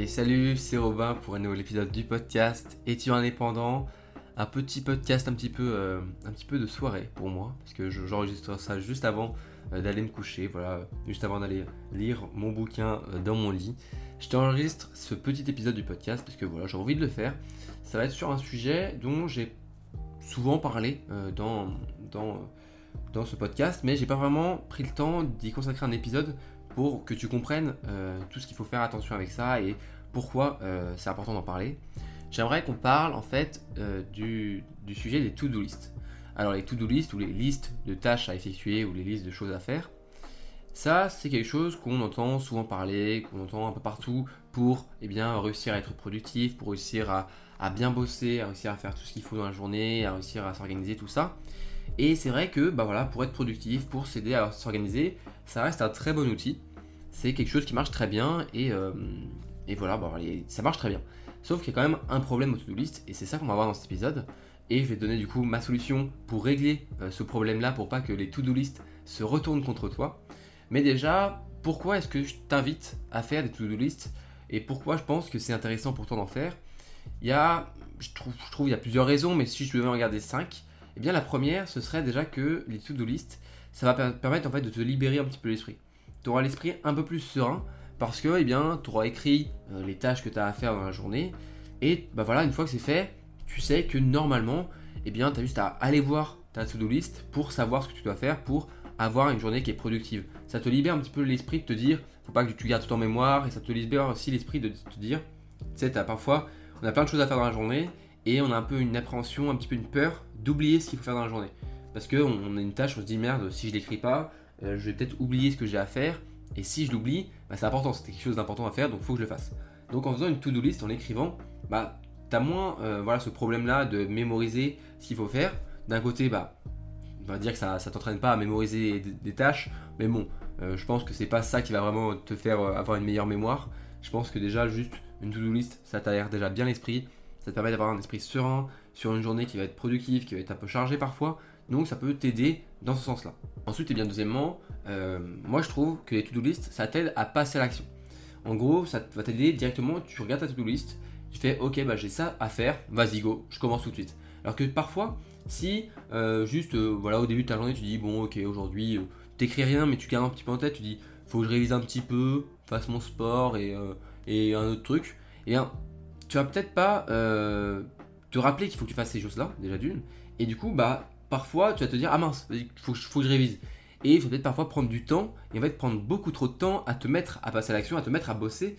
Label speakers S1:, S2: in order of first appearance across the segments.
S1: Et salut, c'est Robin pour un nouvel épisode du podcast Étudiant indépendant? Un petit podcast un petit peu, euh, un petit peu de soirée pour moi, parce que j'enregistre ça juste avant euh, d'aller me coucher, voilà, juste avant d'aller lire mon bouquin euh, dans mon lit. Je t'enregistre ce petit épisode du podcast parce que voilà, j'ai envie de le faire. Ça va être sur un sujet dont j'ai souvent parlé dans, dans, dans ce podcast, mais j'ai pas vraiment pris le temps d'y consacrer un épisode pour que tu comprennes euh, tout ce qu'il faut faire attention avec ça et pourquoi euh, c'est important d'en parler. J'aimerais qu'on parle en fait euh, du, sujet des to-do list. Alors les to-do list ou les listes de tâches à effectuer ou les listes de choses à faire, ça c'est quelque chose qu'on entend souvent parler, qu'on entend un peu partout pour eh bien, réussir à être productif, pour réussir à, à bien bosser, à réussir à faire tout ce qu'il faut dans la journée, à réussir à s'organiser, tout ça. Et c'est vrai que bah voilà, pour être productif, pour s'aider à s'organiser, ça reste un très bon outil. C'est quelque chose qui marche très bien et, euh, voilà, bah, ça marche très bien. Sauf qu'il y a quand même un problème au to-do list et c'est ça qu'on va voir dans cet épisode. Et je vais te donner du coup ma solution pour régler euh, ce problème-là pour pas que les to-do list se retournent contre toi. Mais déjà, pourquoi est-ce que je t'invite à faire des to-do list et pourquoi je pense que c'est intéressant pour toi d'en faire? Il y a, je trouve, je il y a plusieurs raisons, mais si je devais en regarder 5, eh bien la première, ce serait déjà que les to-do list, ça va permettre en fait de te libérer un petit peu l'esprit. Tu auras l'esprit un peu plus serein parce que eh bien, tu auras écrit euh, les tâches que tu as à faire dans la journée et bah voilà, une fois que c'est fait, tu sais que normalement, eh bien, tu as juste à aller voir ta to-do list pour savoir ce que tu dois faire pour avoir une journée qui est productive. Ça te libère un petit peu l'esprit de te dire, faut pas que tu gardes tout en mémoire et ça te libère aussi l'esprit de te dire, tu sais, parfois, on a plein de choses à faire dans la journée et on a un peu une appréhension, un petit peu une peur d'oublier ce qu'il faut faire dans la journée. Parce qu'on a une tâche, on se dit merde, si je l'écris pas, euh, je vais peut-être oublier ce que j'ai à faire. Et si je l'oublie, bah, c'est important, c'est quelque chose d'important à faire, donc il faut que je le fasse. Donc en faisant une to-do list, en l'écrivant, bah, tu as moins euh, voilà, ce problème-là de mémoriser ce qu'il faut faire. D'un côté, bah, on va dire que ça ne t'entraîne pas à mémoriser des, tâches, mais bon, euh, je pense que c'est pas ça qui va vraiment te faire avoir une meilleure mémoire. Je pense que déjà, juste une to-do list, ça t'aère déjà bien l'esprit, ça te permet d'avoir un esprit serein sur une journée qui va être productive, qui va être un peu chargée parfois. Donc ça peut t'aider dans ce sens-là. Ensuite, et bien deuxièmement, euh, moi je trouve que les to-do list, ça t'aide à passer à l'action. En gros, ça va t'aider directement, tu regardes ta to-do list, tu fais ok, bah j'ai ça à faire, vas-y go, je commence tout de suite. Alors que parfois, si euh, juste euh, voilà au début de ta journée, tu dis bon ok, aujourd'hui, t'écris rien, mais tu gardes un petit peu en tête, tu dis faut que je révise un petit peu, fasse mon sport et, et un autre truc, et bien tu vas peut-être pas te rappeler qu'il faut que tu fasses ces choses-là, déjà d'une, et du coup, bah parfois tu vas te dire ah mince, il faut, faut, que je révise. Et il faut peut-être parfois prendre du temps, et en fait prendre beaucoup trop de temps à te mettre à passer à l'action, à te mettre à bosser.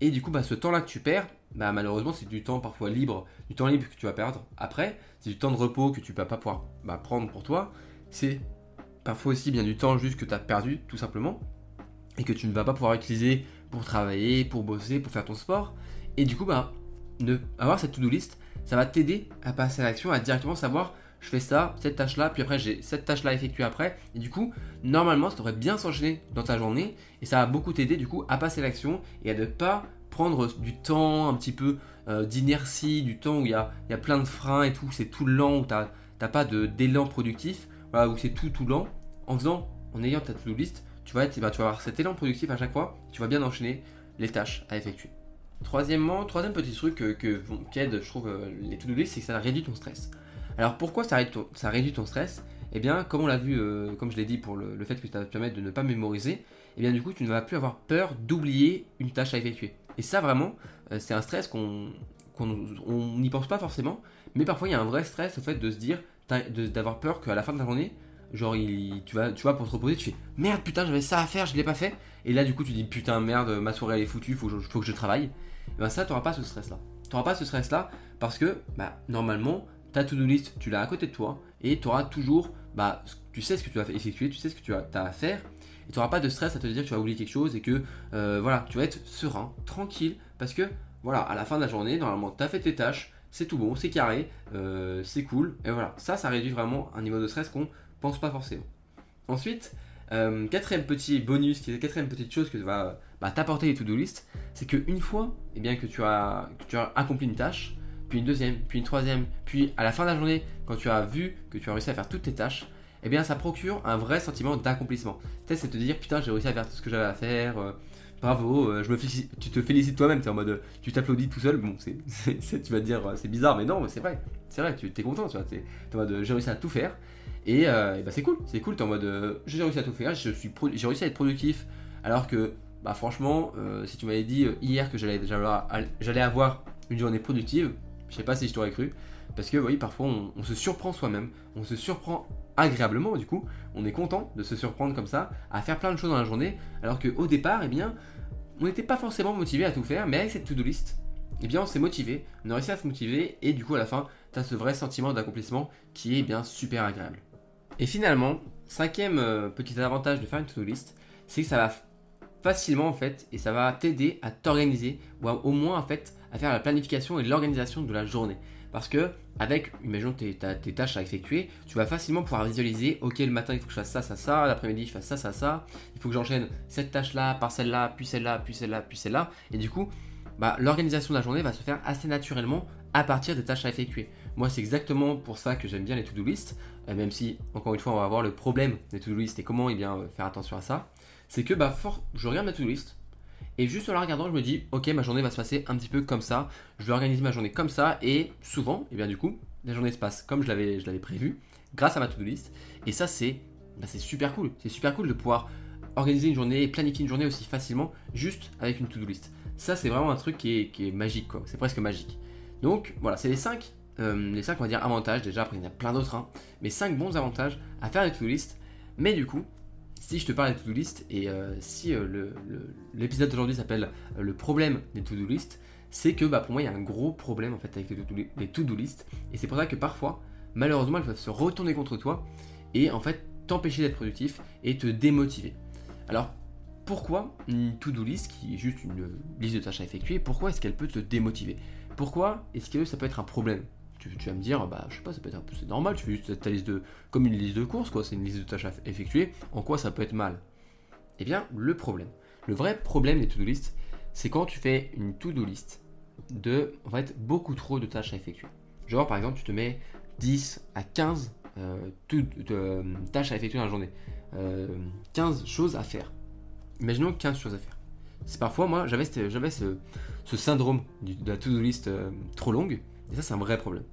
S1: Et du coup, bah, ce temps-là que tu perds, bah, malheureusement, c'est du temps parfois libre, du temps libre que tu vas perdre après, c'est du temps de repos que tu vas pas pouvoir bah, prendre pour toi. C'est parfois aussi bien du temps juste que tu as perdu, tout simplement, et que tu ne vas pas pouvoir utiliser pour travailler, pour bosser, pour faire ton sport. Et du coup, bah, ne, avoir cette to-do list, ça va t'aider à passer à l'action, à directement savoir je fais ça, cette tâche-là, puis après j'ai cette tâche-là à effectuer après. Et du coup, normalement, ça devrait bien s'enchaîner dans ta journée et ça va beaucoup t'aider du coup à passer l'action et à ne pas prendre du temps un petit peu euh, d'inertie, du temps où il y a, plein de freins et tout, c'est tout lent, où tu n'as pas d'élan productif, voilà, où c'est tout tout lent. En faisant, en ayant ta to-do list, tu vas, être, bah, tu vas avoir cet élan productif à chaque fois, tu vas bien enchaîner les tâches à effectuer. Troisièmement, troisième petit truc que, que, aide, je trouve, euh, les to-do c'est que ça réduit ton stress. Alors pourquoi ça réduit ton, stress? Eh bien, comme on l'a vu, euh, comme je l'ai dit pour le, fait que ça va te permettre de ne pas mémoriser, eh bien du coup, tu ne vas plus avoir peur d'oublier une tâche à effectuer. Et ça, vraiment, euh, c'est un stress qu'on n'y pense pas forcément, mais parfois il y a un vrai stress au fait de se dire, d'avoir peur qu'à la fin de la journée, genre tu, vas, tu vois, pour te reposer, tu fais merde, putain, j'avais ça à faire, je l'ai pas fait. Et là, du coup, tu dis putain, merde, ma soirée elle est foutue, faut, faut que je travaille. Et bien ça, tu n'auras pas ce stress là. Tu n'auras pas ce stress là parce que, bah, normalement, ta to-do list, tu l'as à côté de toi et tu auras toujours, bah, tu sais ce que tu vas effectuer, tu sais ce que tu as, à faire et tu n'auras pas de stress à te dire que tu vas oublier quelque chose et que euh, voilà, tu vas être serein, tranquille parce que voilà, à la fin de la journée, normalement, tu as fait tes tâches, c'est tout bon, c'est carré, euh, c'est cool et voilà, ça, ça réduit vraiment un niveau de stress qu'on pense pas forcément. Ensuite, euh, quatrième petit bonus, quatrième petite chose que va bah, t'apporter les to-do list, c'est qu'une fois eh bien, que, tu as, que tu as accompli une tâche, puis une deuxième, puis une troisième, puis à la fin de la journée, quand tu as vu que tu as réussi à faire toutes tes tâches, eh ça procure un vrai sentiment d'accomplissement. C'est te dire putain j'ai réussi à faire tout ce que j'avais à faire. Euh, bravo, euh, je me tu te félicites toi-même, tu en mode, tu t'applaudis tout seul, bon, c'est, tu vas te dire, c'est bizarre, mais non, c'est vrai, c'est vrai, tu es content, tu vois, es en mode, j'ai réussi à tout faire, et, bah c'est cool, c'est cool, es en mode, j'ai réussi à tout faire, je suis j'ai réussi à être productif, alors que, bah franchement, si tu m'avais dit hier que j'allais, avoir une journée productive, je sais pas si je t'aurais cru, parce que oui, parfois on, se surprend soi-même, on se surprend agréablement du coup, on est content de se surprendre comme ça, à faire plein de choses dans la journée, alors qu'au départ, eh bien, on n'était pas forcément motivé à tout faire, mais avec cette to-do list, eh bien on s'est motivé, on a réussi à se motiver, et du coup à la fin, tu as ce vrai sentiment d'accomplissement qui est bien super agréable. Et finalement, cinquième euh, petit avantage de faire une to-do list, c'est que ça va facilement en fait, et ça va t'aider à t'organiser, ou au moins en fait à faire la planification et l'organisation de la journée. Parce que, avec, imaginons tes, tes, tâches à effectuer, tu vas facilement pouvoir visualiser, ok, le matin il faut que je fasse ça, ça, ça, l'après-midi je fasse ça, ça, ça, il faut que j'enchaîne cette tâche-là, par celle-là, puis celle-là, puis celle-là, puis celle-là, et du coup, bah, l'organisation de la journée va se faire assez naturellement à partir des tâches à effectuer. Moi, c'est exactement pour ça que j'aime bien les to-do list, euh, même si, encore une fois, on va voir le problème des to-do list et comment eh bien, euh, faire attention à ça. C'est que bah, je regarde ma to-do list, et juste en la regardant, je me dis, ok, ma journée va se passer un petit peu comme ça. Je vais organiser ma journée comme ça. Et souvent, et eh bien du coup, la journée se passe comme je l'avais, prévu, grâce à ma to-do list. Et ça, c'est, bah, c'est super cool. C'est super cool de pouvoir organiser une journée, planifier une journée aussi facilement, juste avec une to-do list. Ça, c'est vraiment un truc qui est, magique, quoi. C'est presque magique. Donc voilà, c'est les 5 euh, les 5 on va dire avantages. Déjà, après, il y en a plein d'autres, hein. mais 5 bons avantages à faire une to-do list. Mais du coup, si je te parle des to-do list et euh, si euh, l'épisode d'aujourd'hui s'appelle euh, le problème des to-do list, c'est que bah, pour moi il y a un gros problème en fait avec les to-do list. Et c'est pour ça que parfois malheureusement elles peuvent se retourner contre toi et en fait t'empêcher d'être productif et te démotiver. Alors pourquoi une to-do list qui est juste une liste de tâches à effectuer, pourquoi est-ce qu'elle peut te démotiver? Pourquoi est-ce que ça peut être un problème? Tu, vas me dire, bah je sais pas, ça peut être c'est normal, tu fais juste ta liste de, comme une liste de courses, quoi, c'est une liste de tâches à effectuer, en quoi ça peut être mal Eh bien, le problème, le vrai problème des to-do list, c'est quand tu fais une to-do list de, en fait, beaucoup trop de tâches à effectuer. Genre, par exemple, tu te mets 10 à 15 euh, euh, tâches à effectuer dans la journée, 15 euh, choses à faire. Imaginons 15 choses à faire. C'est parfois, moi, j'avais, j'avais ce, syndrome de la to-do list trop longue, et ça, c'est un vrai problème.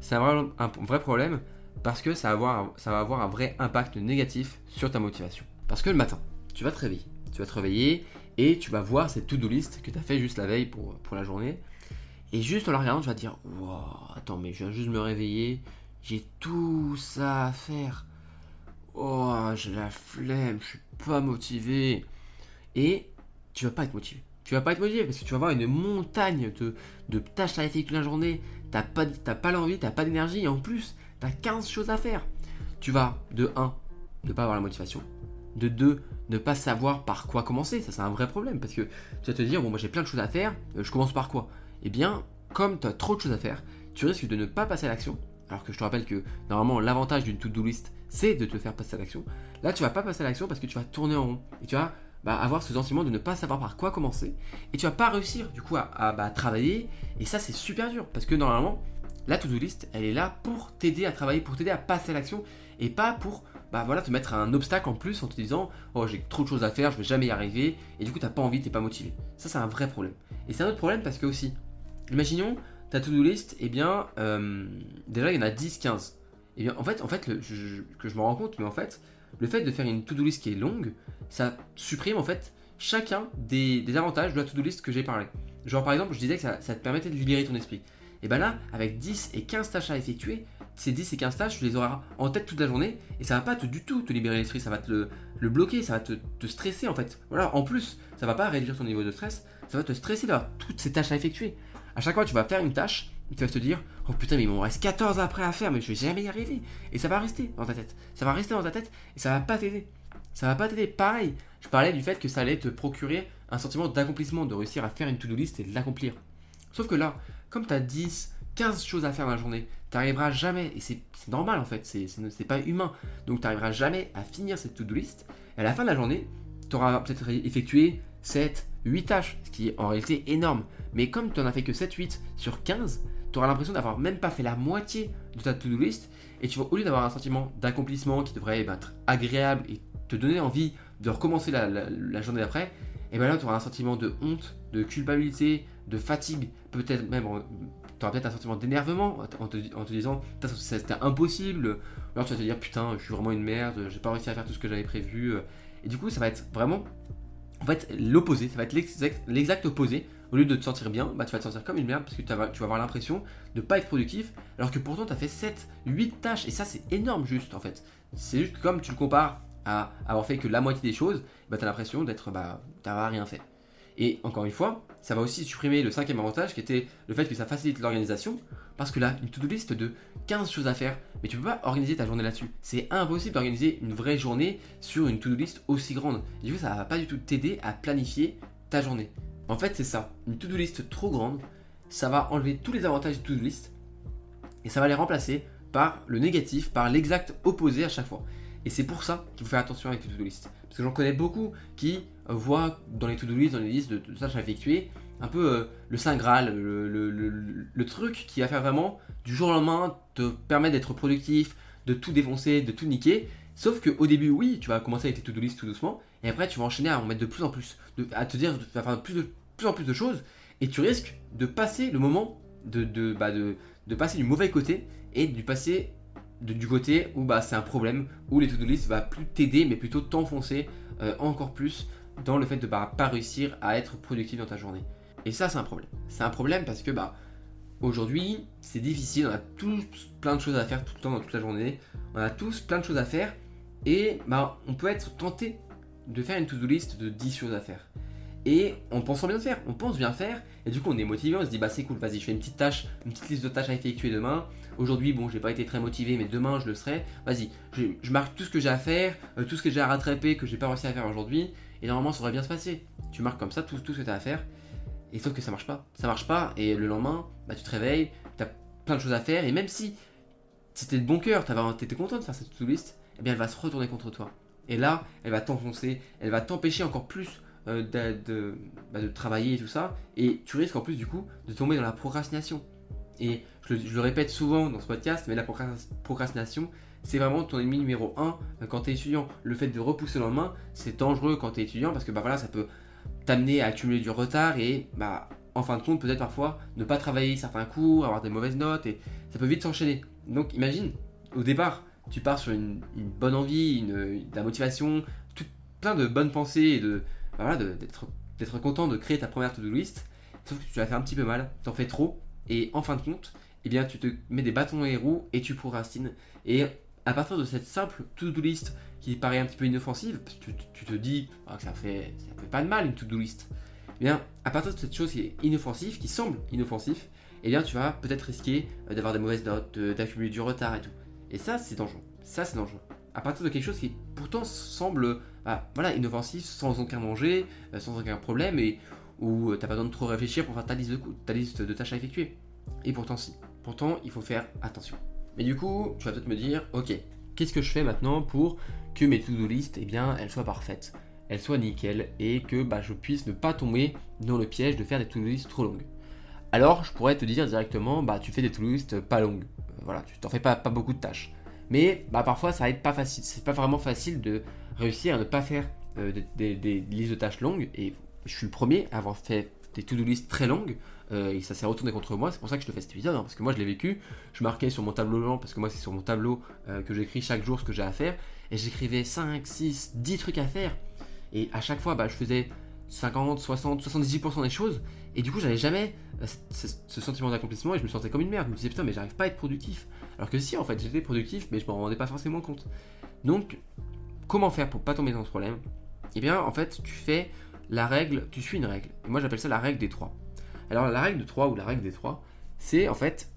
S1: C'est un, vrai problème parce que ça va, avoir, un vrai impact négatif sur ta motivation. Parce que le matin, tu vas te réveiller. Tu vas te réveiller et tu vas voir cette to-do list que tu as fait juste la veille pour, pour la journée. Et juste en la regardant, tu vas te dire Wow, attends, mais je viens juste me réveiller. J'ai tout ça à faire. Oh, j'ai la flemme, je suis pas motivé. Et tu vas pas être motivé. Tu vas pas être motivé parce que tu vas avoir une montagne de, tâches à effectuer la journée, t'as pas, pas l'envie, t'as pas d'énergie, et en plus, t'as 15 choses à faire. Tu vas, de 1, ne pas avoir la motivation. De 2, ne pas savoir par quoi commencer. Ça, c'est un vrai problème, parce que tu vas te dire, bon, moi j'ai plein de choses à faire, euh, je commence par quoi? Eh bien, comme tu as trop de choses à faire, tu risques de ne pas passer à l'action. Alors que je te rappelle que normalement l'avantage d'une to-do list, c'est de te faire passer à l'action. Là, tu vas pas passer à l'action parce que tu vas tourner en rond. Et tu vas bah, avoir ce sentiment de ne pas savoir par quoi commencer. Et tu vas pas réussir du coup à, bah, travailler. Et ça, c'est super dur. Parce que normalement, la to-do list, elle est là pour t'aider à travailler, pour t'aider à passer à l'action. Et pas pour bah, voilà, te mettre un obstacle en plus en te disant Oh, j'ai trop de choses à faire, je vais jamais y arriver. Et du coup, t'as pas envie, t'es pas motivé. Ça, c'est un vrai problème. Et c'est un autre problème parce que aussi, imaginons ta to-do list, et eh bien, euh, déjà, il y en a 10, 15. Et bien, en fait, en fait que je me rends compte, mais en fait, le fait de faire une to-do list qui est longue, ça supprime en fait chacun des, avantages de la to-do list que j'ai parlé. Genre par exemple, je disais que ça, te permettait de libérer ton esprit. Et ben là, avec 10 et 15 tâches à effectuer, ces 10 et 15 tâches, tu les auras en tête toute la journée et ça va pas du tout te libérer l'esprit, ça va te le, bloquer, ça va te, stresser en fait. Voilà, en plus, ça va pas réduire ton niveau de stress, ça va te stresser d'avoir toutes ces tâches à effectuer. À chaque fois, tu vas faire une tâche, tu vas te dire Oh putain, mais il m'en reste 14 après à faire, mais je vais jamais y arriver. Et ça va rester dans ta tête. Ça va rester dans ta tête et ça va pas t'aider. Ça va pas t'aider. Pareil, je parlais du fait que ça allait te procurer un sentiment d'accomplissement, de réussir à faire une to-do list et de l'accomplir. Sauf que là, comme tu as 10, 15 choses à faire dans la journée, tu n'arriveras jamais, et c'est normal en fait, c'est pas humain, donc tu n'arriveras jamais à finir cette to-do list. Et à la fin de la journée, tu auras peut-être effectué 7, 8 tâches, ce qui est en réalité énorme. Mais comme tu n'en as fait que 7, 8 sur 15, tu auras l'impression d'avoir même pas fait la moitié de ta to-do list, et tu vas, au lieu d'avoir un sentiment d'accomplissement qui devrait être agréable et te donner envie de recommencer la, journée d'après, et bien là tu auras un sentiment de honte, de culpabilité, de fatigue, peut-être même, tu auras peut-être un sentiment d'énervement en te, en te disant c'était impossible, alors tu vas te dire putain je suis vraiment une merde, j'ai pas réussi à faire tout ce que j'avais prévu, et du coup ça va être vraiment en fait l'opposé, ça va être l'exact opposé. Au lieu de te sentir bien, bah, tu vas te sentir comme une merde parce que tu vas, avoir l'impression de pas être productif alors que pourtant tu as fait 7, 8 tâches et ça c'est énorme juste en fait. C'est juste que comme tu le compares à avoir fait que la moitié des choses, bah, tu as l'impression d'être bah, d'avoir rien fait. Et encore une fois, ça va aussi supprimer le cinquième avantage qui était le fait que ça facilite l'organisation. Parce que là, une to-do list de 15 choses à faire, mais tu peux pas organiser ta journée là-dessus. C'est impossible d'organiser une vraie journée sur une to-do list aussi grande. du coup, ça va pas du tout t'aider à planifier ta journée. En fait, c'est ça. Une to-do list trop grande, ça va enlever tous les avantages de to-do list et ça va les remplacer par le négatif, par l'exact opposé à chaque fois. Et c'est pour ça qu'il faut faire attention avec les to-do list. Parce que j'en connais beaucoup qui voient dans les to-do list, dans les listes de, tâches à effectuer, un peu euh, le Saint Graal, le, truc qui va faire vraiment du jour au lendemain te permettre d'être productif, de tout défoncer, de tout niquer. Sauf qu'au début, oui, tu vas commencer avec tes to-do list tout doucement, et après tu vas enchaîner à en mettre de plus en plus, à te dire, de faire plus, de, plus en plus de choses, et tu risques de passer le moment de, de, bah de, de passer du mauvais côté et du passer du côté où bah, c'est un problème, où les to-do list va plus t'aider, mais plutôt t'enfoncer euh, encore plus dans le fait de bah, pas réussir à être productif dans ta journée. Et ça, c'est un problème. C'est un problème parce que bah, aujourd'hui, c'est difficile, on a tous plein de choses à faire tout le temps dans toute la journée, on a tous plein de choses à faire, et bah, on peut être tenté de faire une to-do list de 10 choses à faire et on pense bien faire, on pense bien faire, et du coup on est motivé, on se dit bah c'est cool, vas-y je fais une petite tâche, une petite liste de tâches à effectuer demain. Aujourd'hui bon j'ai pas été très motivé mais demain je le serai. Vas-y, je, marque tout ce que j'ai à faire, euh, tout ce que j'ai à rattraper que j'ai pas réussi à faire aujourd'hui, et normalement ça aurait bien se passer. Tu marques comme ça tout, tout ce que tu as à faire, et sauf que ça marche pas. Ça marche pas, et le lendemain, bah tu te réveilles, tu as plein de choses à faire, et même si c'était de bon cœur, tu étais content de faire cette to-do list, eh bien elle va se retourner contre toi. Et là, elle va t'enfoncer, elle va t'empêcher encore plus euh, bah, de, travailler et tout ça, et tu risques en plus du coup de tomber dans la procrastination. Et je le, répète souvent dans ce podcast, mais la procrastination, c'est vraiment ton ennemi numéro 1 euh, quand tu es étudiant. Le fait de repousser le lendemain, c'est dangereux quand tu es étudiant parce que bah voilà, ça peut t'amener à accumuler du retard et bah en fin de compte peut-être parfois ne pas travailler certains cours, avoir des mauvaises notes et ça peut vite s'enchaîner. Donc imagine, au départ, tu pars sur une, bonne envie, une, de la motivation, tout, plein de bonnes pensées et de, bah d'être content de créer ta première to-do list, sauf que tu vas faire un petit peu mal, t'en fais trop, et en fin de compte, eh bien tu te mets des bâtons dans les roues et tu procrastines. Et à partir de cette simple to-do list qui paraît un petit peu inoffensive, tu, te dis ah, que ça fait, ça fait pas de mal une to-do list. Eh bien, à partir de cette chose qui est inoffensive, qui semble inoffensif, eh bien tu vas peut-être risquer euh, d'avoir des mauvaises notes, d'accumuler du retard et tout. Et ça, c'est dangereux. Ça, c'est dangereux. À partir de quelque chose qui pourtant semble bah, voilà, inoffensif, sans aucun danger, euh, sans aucun problème, et où euh, t'as pas besoin de trop réfléchir pour faire ta liste, de, ta liste de tâches à effectuer. Et pourtant si. Pourtant, il faut faire attention. Mais du coup, tu vas peut-être me dire, ok, qu'est-ce que je fais maintenant pour que mes to-do list, eh bien, elles soient parfaites, elles soient nickel, et que bah, je puisse ne pas tomber dans le piège de faire des to-do list trop longues. Alors, je pourrais te dire directement, bah, tu fais des to-do list pas longues. Euh, voilà, tu t'en fais pas, beaucoup de tâches. Mais bah, parfois, ça va être pas facile. C'est pas vraiment facile de réussir à ne pas faire euh, des, listes de tâches longues. Et je suis le premier à avoir fait des to-do list très longues. Euh, et ça s'est retourné contre moi. C'est pour ça que je te fais cet épisode. Hein, parce que moi, je l'ai vécu. Je marquais sur mon tableau blanc. Parce que moi, c'est sur mon tableau euh, que j'écris chaque jour ce que j'ai à faire. Et j'écrivais 5, 6, 10 trucs à faire. Et à chaque fois, bah, je faisais 50, 60, 78% des choses. Et du coup, j'avais jamais ce, sentiment d'accomplissement et je me sentais comme une merde. Je me disais putain, mais j'arrive pas à être productif. Alors que si, en fait, j'étais productif, mais je m'en rendais pas forcément compte. Donc, Comment faire pour pas tomber dans ce problème? Eh bien, en fait, tu fais la règle, tu suis une règle. Et moi, j'appelle ça la règle des trois. Alors, la règle de 3 ou la règle des trois, c'est en fait,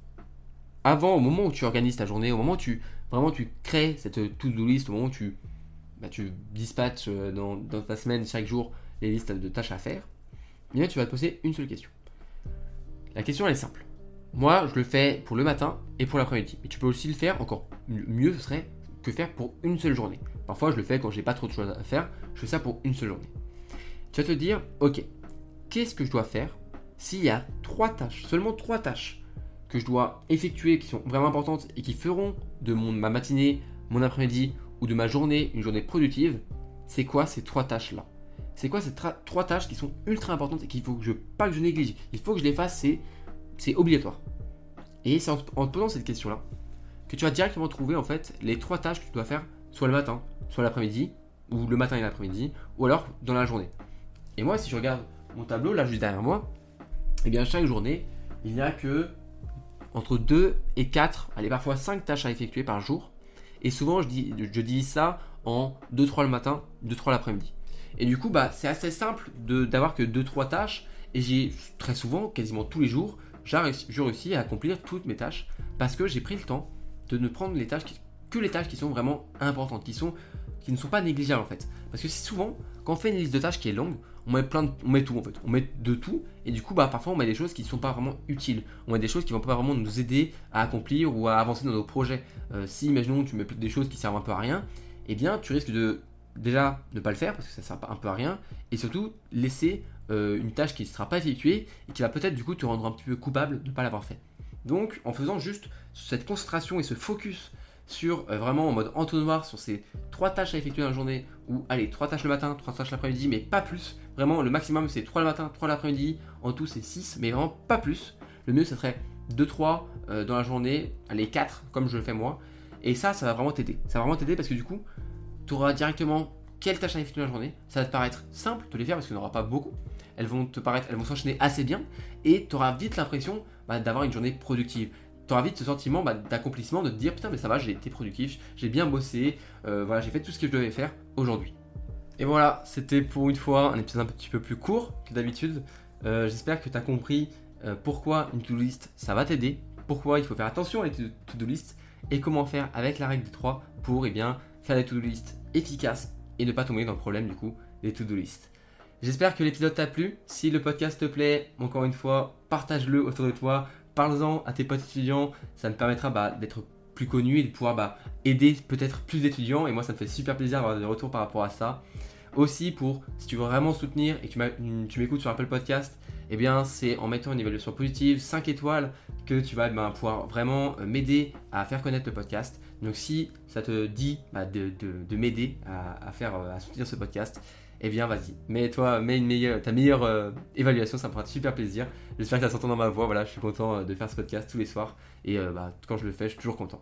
S1: avant, au moment où tu organises ta journée, au moment où tu vraiment tu crées cette to-do list, au moment où tu, bah, tu dispatches euh, dans, ta semaine chaque jour les listes de tâches à faire, eh tu vas te poser une seule question. La question, elle est simple. Moi, je le fais pour le matin et pour l'après-midi. Mais tu peux aussi le faire encore mieux, ce serait que faire pour une seule journée. Parfois, je le fais quand j'ai pas trop de choses à faire. Je fais ça pour une seule journée. Tu vas te dire, ok, qu'est-ce que je dois faire s'il y a trois tâches, seulement trois tâches que je dois effectuer qui sont vraiment importantes et qui feront de ma matinée, mon après-midi ou de ma journée une journée productive C'est quoi ces trois tâches-là? C'est quoi ces trois tâches qui sont ultra importantes et qu'il faut que je pas que je néglige? Il faut que je les fasse, c'est obligatoire. Et c'est en, te posant cette question-là que tu vas directement trouver en fait les trois tâches que tu dois faire soit le matin, soit l'après-midi, ou le matin et l'après-midi, ou alors dans la journée. Et moi, si je regarde mon tableau là juste derrière moi, eh bien chaque journée, il n'y a que entre 2 et 4, allez parfois 5 tâches à effectuer par jour. Et souvent, je dis, je ça en 2-3 le matin, 2-3 l'après-midi. Et du coup, bah, c'est assez simple d'avoir que 2-3 tâches. Et j'ai très souvent, quasiment tous les jours, j'ai réussi à accomplir toutes mes tâches parce que j'ai pris le temps de ne prendre les tâches que les tâches qui sont vraiment importantes, qui, sont, qui ne sont pas négligeables en fait. Parce que souvent, quand on fait une liste de tâches qui est longue, on met, on met tout en fait. On met de tout. Et du coup, bah, parfois, on met des choses qui ne sont pas vraiment utiles. On met des choses qui vont pas vraiment nous aider à accomplir ou à avancer dans nos projets. Euh, si, imaginons, tu mets des choses qui servent un peu à rien, eh bien, tu risques de déjà ne pas le faire parce que ça ne sert un peu à rien. Et surtout, laisser euh, une tâche qui ne sera pas effectuée et qui va peut-être du coup te rendre un petit peu coupable de ne pas l'avoir fait. Donc, en faisant juste cette concentration et ce focus sur euh, vraiment en mode entonnoir sur ces trois tâches à effectuer dans la journée, ou allez, trois tâches le matin, trois tâches l'après-midi, mais pas plus. Vraiment, le maximum c'est trois le matin, trois l'après-midi, en tout c'est 6, mais vraiment pas plus. Le mieux, ce serait 2-3 euh, dans la journée, allez, 4 comme je le fais moi. Et ça, ça va vraiment t'aider. Ça va vraiment t'aider parce que du coup, tu auras directement quelles tâches à effectuer dans la journée. Ça va te paraître simple de les faire parce qu'il n'y en aura pas beaucoup. Elles vont te paraître, elles vont s'enchaîner assez bien et tu auras vite l'impression bah, d'avoir une journée productive vite ce sentiment bah, d'accomplissement, de te dire putain mais ça va, j'ai été productif, j'ai bien bossé, euh, voilà, j'ai fait tout ce que je devais faire aujourd'hui. Et voilà, c'était pour une fois un épisode un petit peu plus court que d'habitude. Euh, j'espère que tu as compris euh, pourquoi une to-do list ça va t'aider, pourquoi il faut faire attention à les to-do list et comment faire avec la règle des 3 pour eh bien, faire des to-do list efficaces et ne pas tomber dans le problème du coup des to-do list. J'espère que l'épisode t'a plu. Si le podcast te plaît, encore une fois, partage-le autour de toi parle-en à tes potes étudiants, ça me permettra bah, d'être plus connu et de pouvoir bah, aider peut-être plus d'étudiants. Et moi, ça me fait super plaisir d'avoir des retours par rapport à ça. Aussi, pour si tu veux vraiment soutenir et que tu m'écoutes sur Apple Podcast, eh bien, c'est en mettant une évaluation positive, 5 étoiles, que tu vas bah, pouvoir vraiment euh, m'aider à faire connaître le podcast. Donc, si ça te dit de, m'aider à, faire, euh, à soutenir ce podcast, eh bien vas-y, mets-toi, mets une meilleure, ta meilleure euh, évaluation, ça me fera super plaisir. J'espère que ça s'entend dans ma voix, voilà, je suis content euh, de faire ce podcast tous les soirs et euh, bah, quand je le fais, je suis toujours content.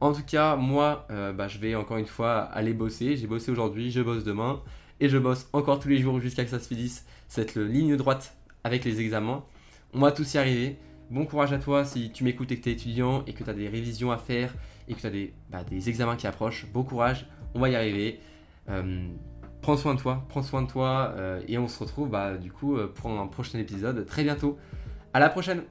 S1: En tout cas, moi, bah, je vais encore une fois aller bosser. J'ai bossé aujourd'hui, je bosse demain et je bosse encore tous les jours jusqu'à que ça se finisse cette ligne droite avec les examens. On va tous y arriver. Bon courage à toi si tu m'écoutes et que tu es étudiant et que tu as des révisions à faire et que tu as bah, des, examens qui approchent. Bon courage, on va y arriver prends soin de toi, prends soin de toi, euh, et on se retrouve bah, du coup euh, pour un prochain épisode très bientôt. À la prochaine